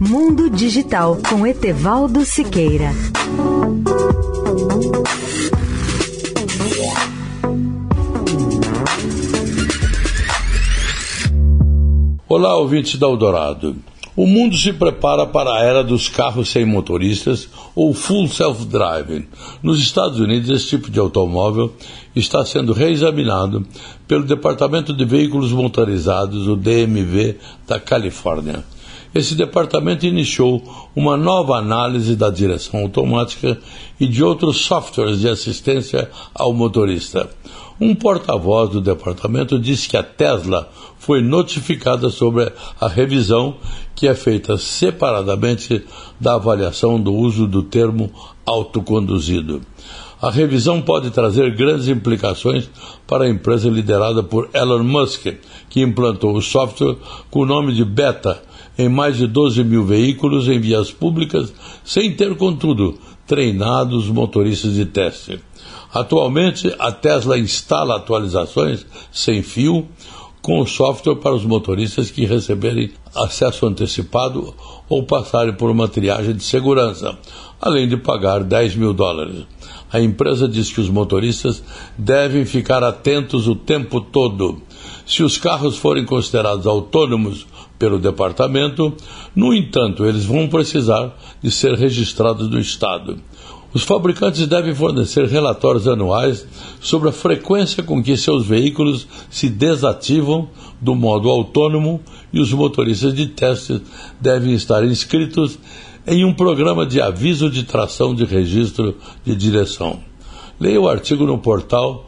Mundo Digital com Etevaldo Siqueira. Olá, ouvintes da Eldorado. O mundo se prepara para a era dos carros sem motoristas ou full self-driving. Nos Estados Unidos, esse tipo de automóvel está sendo reexaminado pelo Departamento de Veículos Motorizados, o DMV, da Califórnia. Esse departamento iniciou uma nova análise da direção automática e de outros softwares de assistência ao motorista. Um porta-voz do departamento disse que a Tesla foi notificada sobre a revisão que é feita separadamente da avaliação do uso do termo autoconduzido. A revisão pode trazer grandes implicações para a empresa liderada por Elon Musk, que implantou o software com o nome de Beta em mais de 12 mil veículos em vias públicas, sem ter, contudo, treinado os motoristas de teste. Atualmente, a Tesla instala atualizações sem fio com o software para os motoristas que receberem acesso antecipado ou passarem por uma triagem de segurança, além de pagar 10 mil dólares. A empresa diz que os motoristas devem ficar atentos o tempo todo. Se os carros forem considerados autônomos pelo departamento, no entanto, eles vão precisar de ser registrados no Estado. Os fabricantes devem fornecer relatórios anuais sobre a frequência com que seus veículos se desativam do modo autônomo e os motoristas de teste devem estar inscritos em um programa de aviso de tração de registro de direção. Leia o artigo no portal